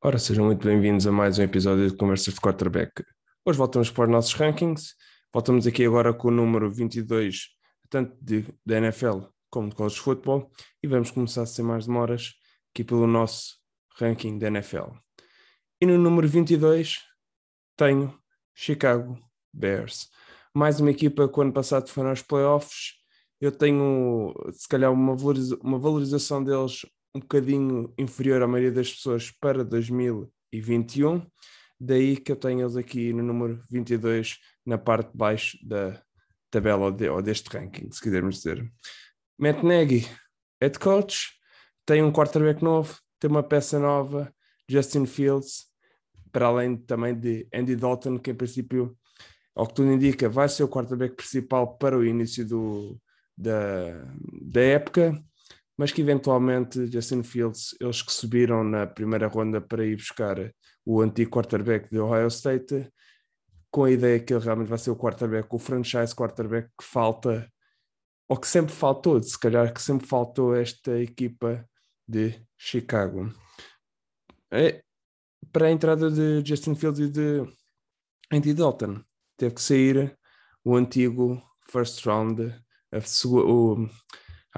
Ora, sejam muito bem-vindos a mais um episódio de Conversas de Quarterback. Hoje voltamos para os nossos rankings. Voltamos aqui agora com o número 22, tanto de, da NFL como de college football, e vamos começar sem mais demoras aqui pelo nosso ranking da NFL. E no número 22 tenho Chicago Bears. Mais uma equipa que o ano passado foram aos playoffs. Eu tenho, se calhar, uma, valoriza uma valorização deles um bocadinho inferior à maioria das pessoas para 2021. Daí que eu tenho eles aqui no número 22, na parte de baixo da tabela ou, de, ou deste ranking, se quisermos dizer. Matt Nagy, head coach, tem um quarterback novo, tem uma peça nova, Justin Fields, para além também de Andy Dalton, que em princípio, ao que tudo indica, vai ser o quarterback principal para o início do, da, da época mas que eventualmente Justin Fields, eles que subiram na primeira ronda para ir buscar o antigo quarterback de Ohio State, com a ideia que ele realmente vai ser o quarterback, o franchise quarterback que falta, ou que sempre faltou, se calhar que sempre faltou esta equipa de Chicago. É, para a entrada de Justin Fields e de Andy Dalton, teve que sair o antigo first round, o,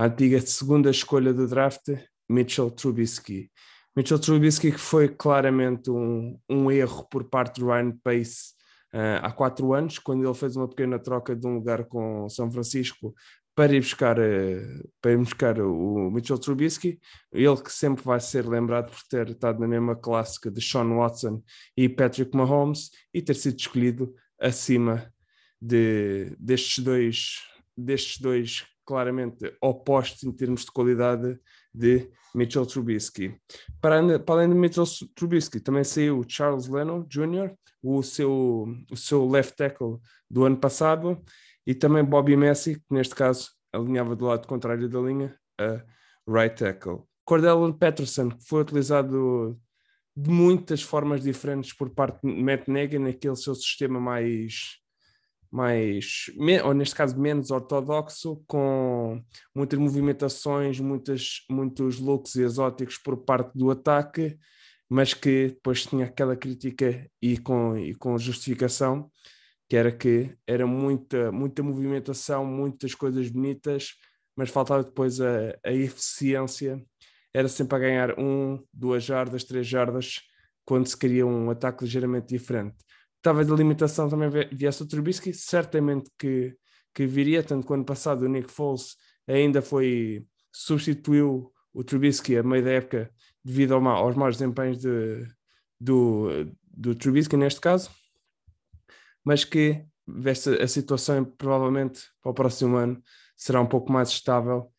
a antiga segunda escolha do draft, Mitchell Trubisky. Mitchell Trubisky que foi claramente um, um erro por parte do Ryan Pace uh, há quatro anos, quando ele fez uma pequena troca de um lugar com São Francisco para ir buscar, uh, para ir buscar o Mitchell Trubisky, ele que sempre vai ser lembrado por ter estado na mesma clássica de Sean Watson e Patrick Mahomes e ter sido escolhido acima de, destes dois destes dois claramente opostos em termos de qualidade de Mitchell Trubisky. Para, para além de Mitchell Trubisky, também saiu Charles Leno Jr., o seu, o seu left tackle do ano passado, e também Bobby Messi, que neste caso alinhava do lado contrário da linha, a right tackle. Cordell Patterson, que foi utilizado de muitas formas diferentes por parte de Matt Nagy naquele seu sistema mais mais, ou neste caso menos ortodoxo, com muitas movimentações, muitas, muitos looks exóticos por parte do ataque, mas que depois tinha aquela crítica e com, e com justificação, que era que era muita, muita movimentação, muitas coisas bonitas, mas faltava depois a, a eficiência, era sempre a ganhar um, duas jardas, três jardas, quando se queria um ataque ligeiramente diferente talvez a limitação também viesse o Trubisky, certamente que, que viria, tanto que ano passado o Nick Foles ainda foi, substituiu o Trubisky a meio da época devido ao, aos maus desempenhos de, do, do Trubisky neste caso, mas que veste a situação provavelmente para o próximo ano será um pouco mais estável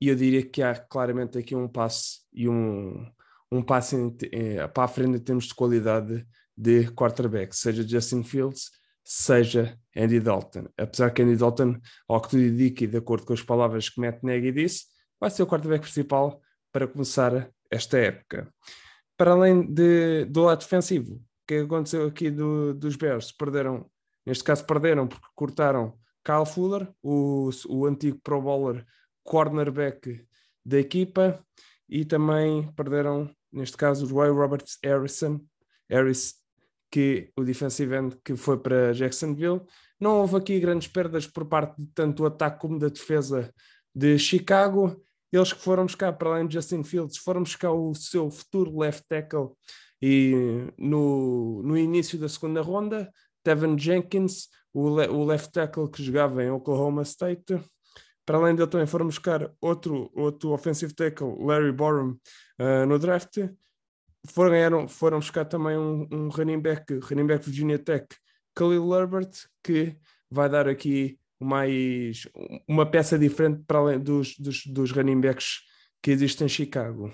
e eu diria que há claramente aqui um passo e um, um passo em, eh, para a frente em termos de qualidade de quarterback, seja Justin Fields, seja Andy Dalton. Apesar que Andy Dalton, ao que tudo indica e de acordo com as palavras que Matt Nagy disse, vai ser o quarterback principal para começar esta época. Para além de, do lado defensivo, o que aconteceu aqui do, dos Bears? Perderam, neste caso perderam porque cortaram Kyle Fuller, o, o antigo Pro Bowler cornerback da equipa, e também perderam, neste caso, o Roy Roberts Harrison, Harris, que o defensive end que foi para Jacksonville. Não houve aqui grandes perdas por parte de tanto do ataque como da defesa de Chicago. Eles que foram buscar, para além de Justin Fields, foram buscar o seu futuro left tackle e no, no início da segunda ronda, Tevin Jenkins, o, le, o left tackle que jogava em Oklahoma State. Para além dele também foram buscar outro, outro offensive tackle, Larry Borum, uh, no draft foram, foram buscar também um, um running back, running back Virginia Tech, Khalil Herbert, que vai dar aqui mais uma peça diferente para além dos, dos, dos running backs que existem em Chicago.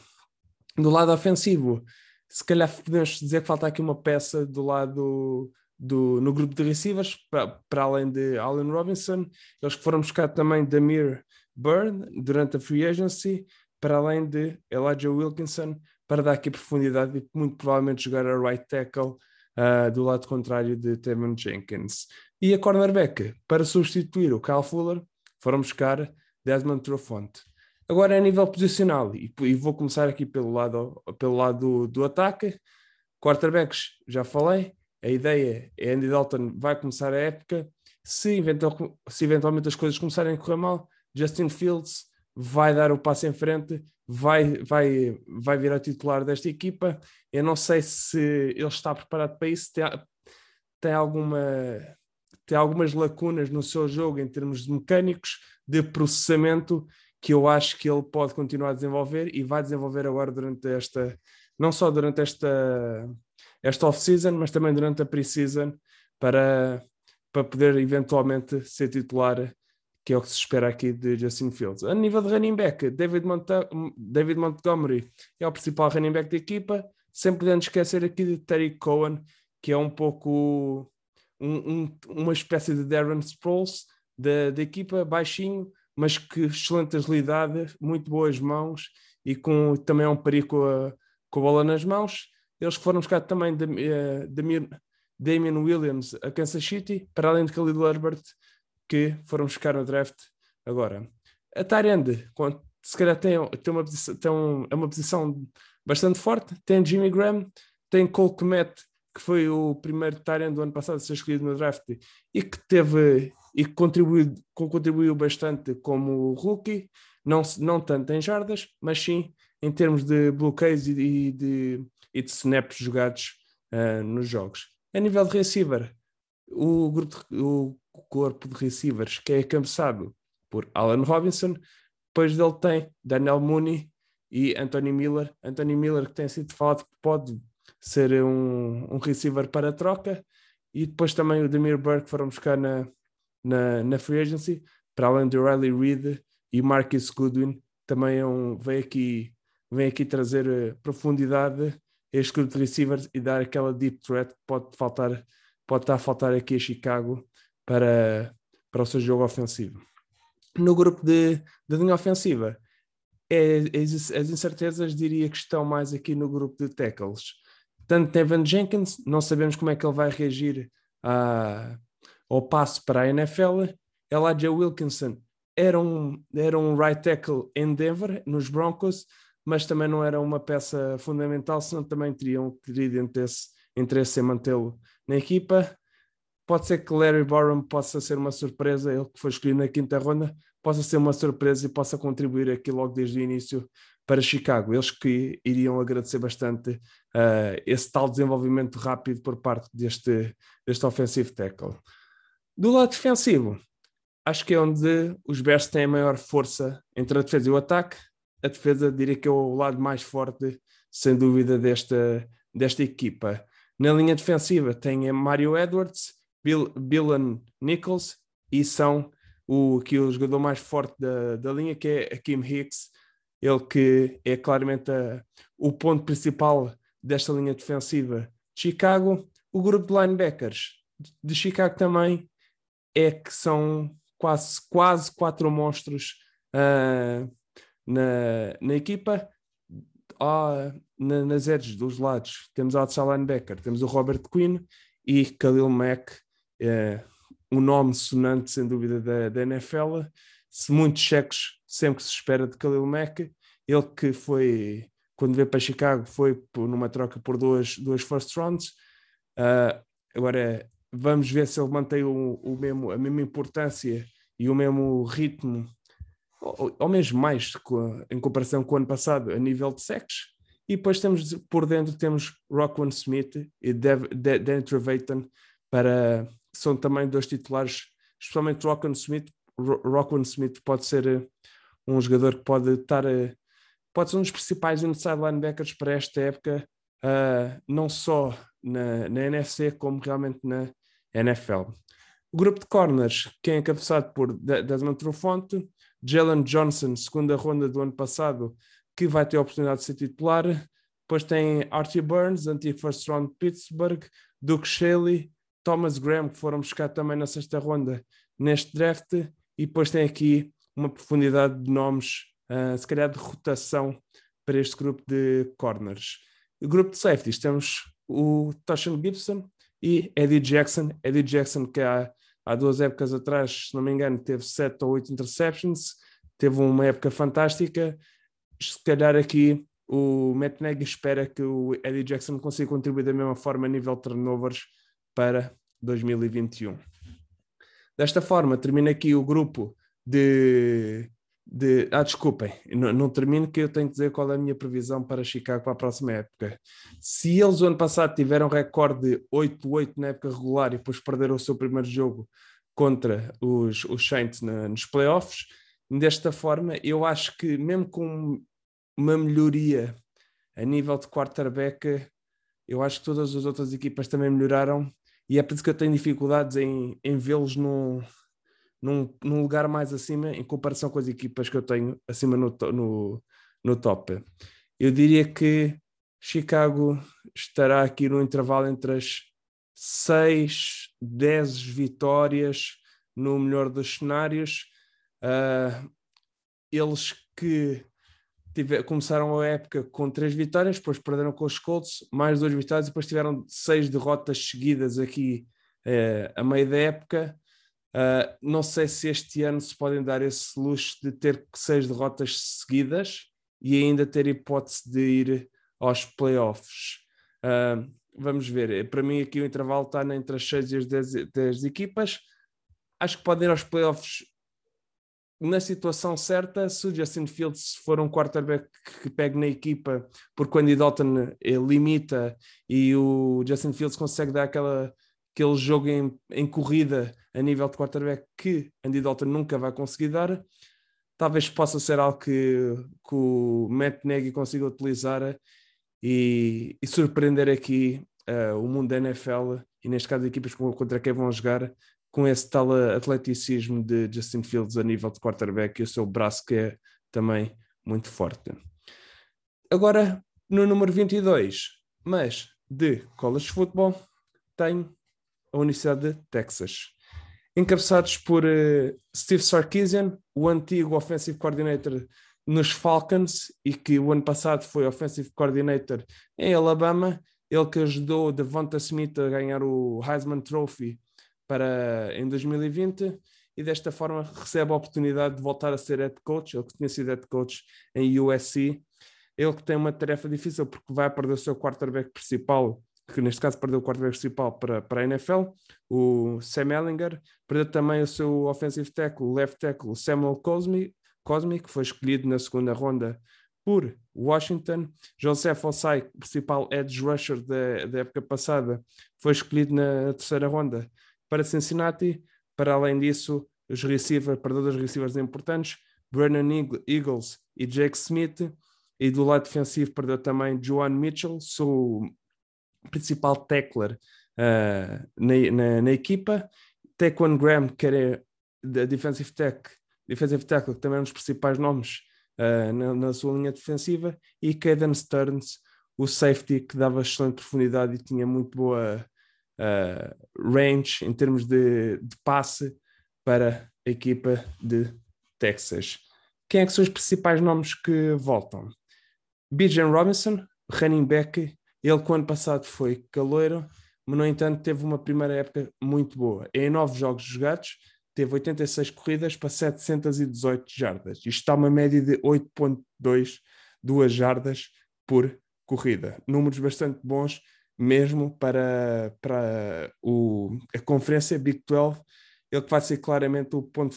Do lado ofensivo, se calhar podemos dizer que falta aqui uma peça do lado do, no grupo de receivers, para, além de Allen Robinson, eles foram buscar também Damir Byrne durante a free agency, para além de Elijah Wilkinson, para dar aqui profundidade e muito provavelmente jogar a right tackle uh, do lado contrário de Tevin Jenkins. E a cornerback, para substituir o Kyle Fuller, foram buscar Desmond Trufant. Agora é a nível posicional, e, e, vou começar aqui pelo lado, pelo lado do, do ataque. Quarterbacks, já falei. A ideia é Andy Dalton vai começar a época. Se, eventual, se eventualmente as coisas começarem a correr mal, Justin Fields vai dar o passo em frente, vai, vai, vai virar titular desta equipa. Eu não sei se ele está preparado para isso. Tem, tem, alguma, tem algumas lacunas no seu jogo em termos de mecânicos, de processamento, que eu acho que ele pode continuar a desenvolver e vai desenvolver agora durante esta, não só durante esta, esta off-season, mas também durante a pre-season, para, para poder eventualmente ser titular, que é o que se espera aqui de Justin Fields. A nível de running back, David, Mont David Montgomery é o principal running back da equipa, sem podendo esquecer aqui de Terry Cohen, que é um pouco um, um, uma espécie de Darren Sproles da, da equipa, baixinho, mas que excelente agilidade, muito boas mãos e com também é um perigo com a, com a bola nas mãos. Eles foram buscar também de, de, Damian Williams a Kansas City, para além de Khalil Herbert, que foram buscar no draft agora. A Tyrande, se calhar tem, tem, uma, posição, tem é uma posição bastante forte, tem Jimmy Graham, tem Cole Kmet, que foi o primeiro Tyrande do ano passado a ser escolhido no draft e que teve e que contribuiu, contribuiu bastante como rookie, não, não tanto em jardas, mas sim em termos de bloqueios e, e de, e de snaps jogados uh, nos jogos. A nível de receiver, o, grupo de, o corpo de receivers que é cabeçado por Alan Robinson, depois dele tem Daniel Mooney e Anthony Miller. Anthony Miller que tem sido falado que pode ser um, um receiver para troca, e depois também o Demir Burke foram buscar na, na, na free agency, para além de Riley Reid e Marcus Goodwin, também é um, vem, aqui, vem aqui trazer uh, profundidade a este grupo de receivers e dar aquela deep threat que pode faltar, pode estar a faltar aqui a Chicago para, para o seu jogo ofensivo. No grupo de, de linha ofensiva, é, as, as incertezas diria que estão mais aqui no grupo de tackles. Tanto Evan Jenkins, não sabemos como é que ele vai reagir a, ao passo para a NFL. Elijah Wilkinson era um, era um right tackle em Denver, nos Broncos, mas também não era uma peça fundamental, senão também teriam terido interesse, interesse em mantê-lo na equipa. Pode ser que Larry Borum possa ser uma surpresa, ele que foi escolhido na quinta ronda, possa ser uma surpresa e possa contribuir aqui logo desde o início para Chicago. Eles que iriam agradecer bastante uh, esse tal desenvolvimento rápido por parte deste, deste offensive tackle. Do lado defensivo, acho que é onde os Bears têm a maior força entre a defesa e o ataque. A defesa diria que é o lado mais forte, sem dúvida, desta, desta equipa. Na linha defensiva tem Mario Edwards, Bill, Billan Nichols e são o, que o jogador mais forte da, da linha, que é Kim Hicks, ele que é claramente a, o ponto principal desta linha defensiva de Chicago. O grupo de linebackers de Chicago também é que são quase, quase quatro monstros uh, na, na equipa. Uh, na, nas edges dos lados temos Outside Linebacker, temos o Robert Quinn e Khalil Mack, uh, um nome sonante sem dúvida da, da NFL. Se muitos cheques sempre se espera de Khalil Mack, ele que foi, quando veio para Chicago, foi por, numa troca por duas, duas first rounds. Uh, agora Vamos ver se ele mantém o, o mesmo, a mesma importância e o mesmo ritmo, ou, ou mesmo mais em comparação com o ano passado, a nível de sexos. E depois temos por dentro temos Rockwell Smith e Dan Trevathan para são também dois titulares, especialmente Rockwell Smith. Rockwell Smith pode ser eh, um jogador que pode estar eh, pode ser um dos principais inside linebackers para esta época, uh, não só na, na NFC como realmente na, NFL. O grupo de corners, quem é encabeçado por Desmond Trufant, Jalen Johnson, segunda ronda do ano passado, que vai ter a oportunidade de ser titular. Depois tem Archie Burns, antigo first round Pittsburgh, Duke Shelley, Thomas Graham, que foram buscar também na sexta ronda neste draft. E depois tem aqui uma profundidade de nomes, uh, se calhar de rotação para este grupo de corners. Grupo de safeties temos o Toshan Gibson, e Eddie Jackson. Eddie Jackson, que há, há duas épocas atrás, se não me engano, teve sete ou oito interceptions, teve uma época fantástica. Se calhar aqui o Matt Nagy espera que o Eddie Jackson consiga contribuir da mesma forma a nível de turnovers para 2021. Desta forma, termina aqui o grupo de. de ah, desculpem, não, não termino que eu tenho que dizer qual é a minha previsão para Chicago para a próxima época. Se eles o ano passado tiveram recorde de 8-8 na época regular e depois perderam o seu primeiro jogo contra os, os Saints na, nos playoffs, desta forma, eu acho que mesmo com uma melhoria a nível de quarterback, eu acho que todas as outras equipas também melhoraram e é por isso que eu tenho dificuldades em, em vê-los num, num, num, lugar mais acima em comparação com as equipas que eu tenho acima no, no, no top. Eu diria que Chicago estará aqui no intervalo entre as 6, 10 vitórias no melhor dos cenários. Uh, eles que tiver, começaram a época com três vitórias, depois perderam com os Colts, mais duas vitórias, e depois tiveram seis derrotas seguidas aqui eh, a meio da época. Uh, não sei se este ano se podem dar esse luxo de ter seis derrotas seguidas e ainda ter hipótese de ir aos playoffs. Uh, vamos ver. Para mim, aqui o intervalo está entre as 6 e as 10, 10 equipas. Acho que podem ir aos playoffs na situação certa, se o Justin Fields for um quarterback que pegue na equipa, porque o Andy Dalton eh, limita e o Justin Fields consegue dar aquela, aquele jogo em, em corrida a nível de quarterback que Andy Dalton nunca vai conseguir dar, talvez possa ser algo que, que o Matt Nagy consiga utilizar e, e surpreender aqui uh, o mundo da NFL e neste caso equipas contra quem vão jogar com esse tal atleticismo de Justin Fields a nível de quarterback e o seu braço que é também muito forte. Agora, no número 22, mas de college football, tenho a Universidade de Texas. Encabeçados por uh, Steve Sarkisian, o antigo offensive coordinator nos Falcons e que o ano passado foi offensive coordinator em Alabama, ele que ajudou Devonta Smith a ganhar o Heisman Trophy para em 2020 e desta forma recebe a oportunidade de voltar a ser head coach, ele que tinha sido head coach em USC, ele que tem uma tarefa difícil porque vai perder o seu quarterback principal, que neste caso perdeu o quarterback principal para, para a NFL, o Sam Ellinger, perdeu também o seu offensive tackle, left tackle, Samuel Cosme, Cosme, que foi escolhido na segunda ronda por Washington. Joseph Osai, principal edge rusher da, da época passada, foi escolhido na terceira ronda para Cincinnati. Para além disso, os receivers, perdedores receivers importantes, Brennan Eagles e Jake Smith. E do lado defensivo perdeu também Joan Mitchell, seu principal tackler uh, na, na, na, equipa. Taquan Graham, que era da defensive tech, defensive tackle, que também é um dos principais nomes uh, na, na, sua linha defensiva. E Caden Stearns, o safety, que dava excelente profundidade e tinha muito boa uh, range em termos de, de, passe para a equipa de Texas. Quem é que são os principais nomes que voltam? Bijan Robinson, running back, ele que o ano passado foi caloiro, mas no entanto teve uma primeira época muito boa. Em nove jogos jogados, teve 86 corridas para 718 jardas. Isto está uma média de 8.2 duas jardas por corrida. Números bastante bons mesmo para, para o, a conferência Big 12, ele que vai ser claramente o ponto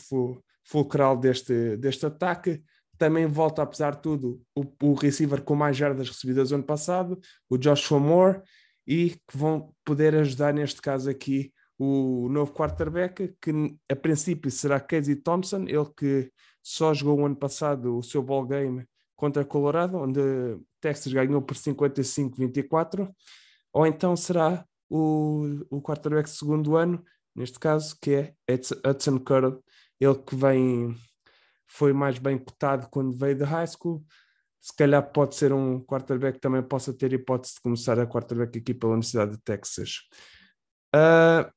fulcral deste, deste ataque. Também volta, apesar de tudo, o, o receiver com mais jardas recebidas ano passado, o Joshua Moore, e que vão poder ajudar, neste caso aqui, o novo quarterback, que a princípio será Casey Thompson, ele que só jogou o ano passado o seu ball game contra Colorado, onde Texas ganhou por 55-24 ou então será o, o quarterback segundo ano, neste caso, que é Hudson Curl, ele que vem, foi mais bem cotado quando veio da high school, se calhar pode ser um quarterback que também possa ter hipótese de começar a quarterback aqui pela Universidade de Texas. Uh,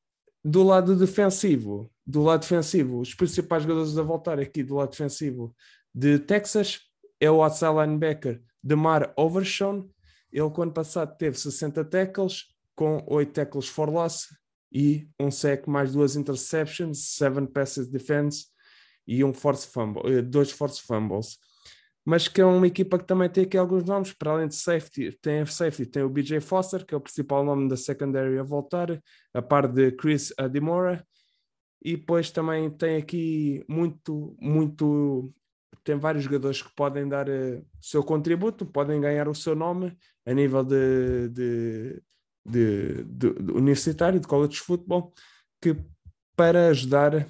do lado defensivo, do lado defensivo, os principais jogadores a voltar aqui do lado defensivo de Texas é o outside linebacker Demar Overshawn, ele, o ano passado, teve 60 tackles, com 8 tackles for loss e um sec mais duas interceptions, 7 passes defense e um force fumble, eh, dois force fumbles. mas que é uma equipa que também tem aqui alguns nomes, para além de safety, tem safety, tem o BJ Foster, que é o principal nome da secondary a voltar, a par de Chris Adimora, e depois também tem aqui muito, muito, tem vários jogadores que podem dar uh, o seu contributo, podem ganhar o seu nome a nível de, de, de, de, universitário, de college football, que para ajudar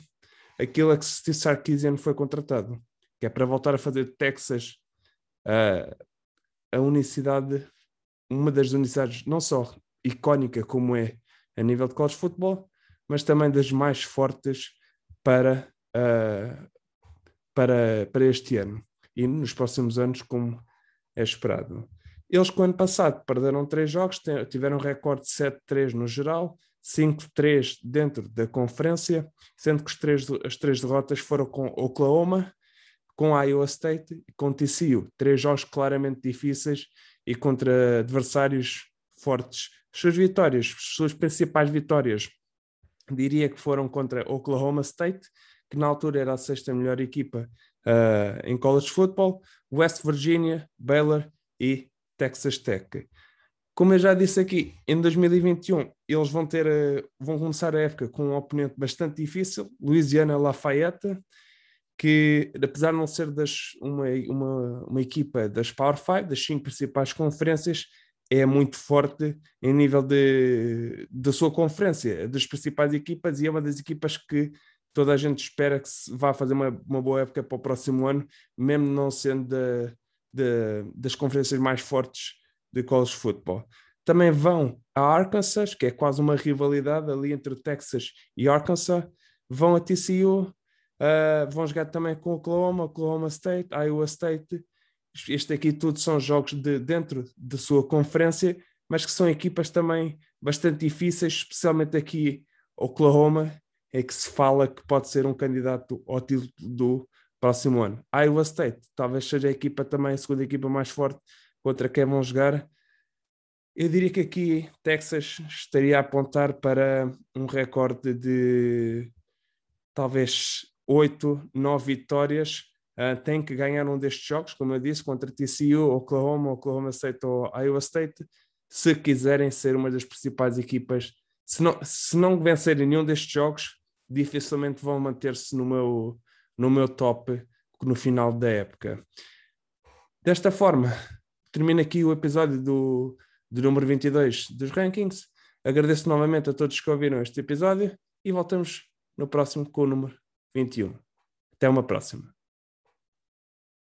aquilo a que Steve Sarkisian foi contratado, que é para voltar a fazer de Texas uh, a unicidade, uma das universidades não só icónica como é a nível de college football, mas também das mais fortes para, uh, para, para este ano e nos próximos anos, como é esperado. Eles, com o ano passado, perderam três jogos, tiveram um recorde de 7-3 no geral, 5-3 dentro da conferência, sendo que três, as três derrotas foram com Oklahoma, com Iowa State e com TCU. Três jogos claramente difíceis e contra adversários fortes. As suas vitórias, as suas principais vitórias, diria que foram contra Oklahoma State, que na altura era a sexta melhor equipa uh, em college football, West Virginia, Baylor e Texas Tech. Como eu já disse aqui, em 2021 eles vão ter uh, vão começar a época com um oponente bastante difícil, Louisiana Lafayette, que apesar de não ser das, uma, uma, uma equipa das Power Five, das cinco principais conferências, é muito forte em nível de, da sua conferência, das principais equipas, e é uma das equipas que toda a gente espera que vá fazer uma, uma boa época para o próximo ano, mesmo não sendo de, de, das conferências mais fortes de college football. Também vão a Arkansas, que é quase uma rivalidade ali entre Texas e Arkansas, vão a TCU, uh, vão jogar também com Oklahoma, Oklahoma State, Iowa State, este aqui tudo são jogos de dentro da sua conferência, mas que são equipas também bastante difíceis, especialmente aqui Oklahoma, é que se fala que pode ser um candidato ao título do próximo ano. Iowa State talvez seja a equipa também, a segunda equipa mais forte contra quem vão jogar. Eu diria que aqui Texas estaria a apontar para um recorde de talvez 8, 9 vitórias uh, tem que ganhar um destes jogos, como eu disse, contra TCU, Oklahoma, Oklahoma State ou Iowa State, se quiserem ser uma das principais equipas. Se não, se não vencerem nenhum destes jogos, dificilmente vão manter-se no meu, no meu top no final da época. Desta forma, termina aqui o episódio do, do número 22 dos rankings. Agradeço novamente a todos que ouviram este episódio e voltamos no próximo com o número 21. Até uma próxima.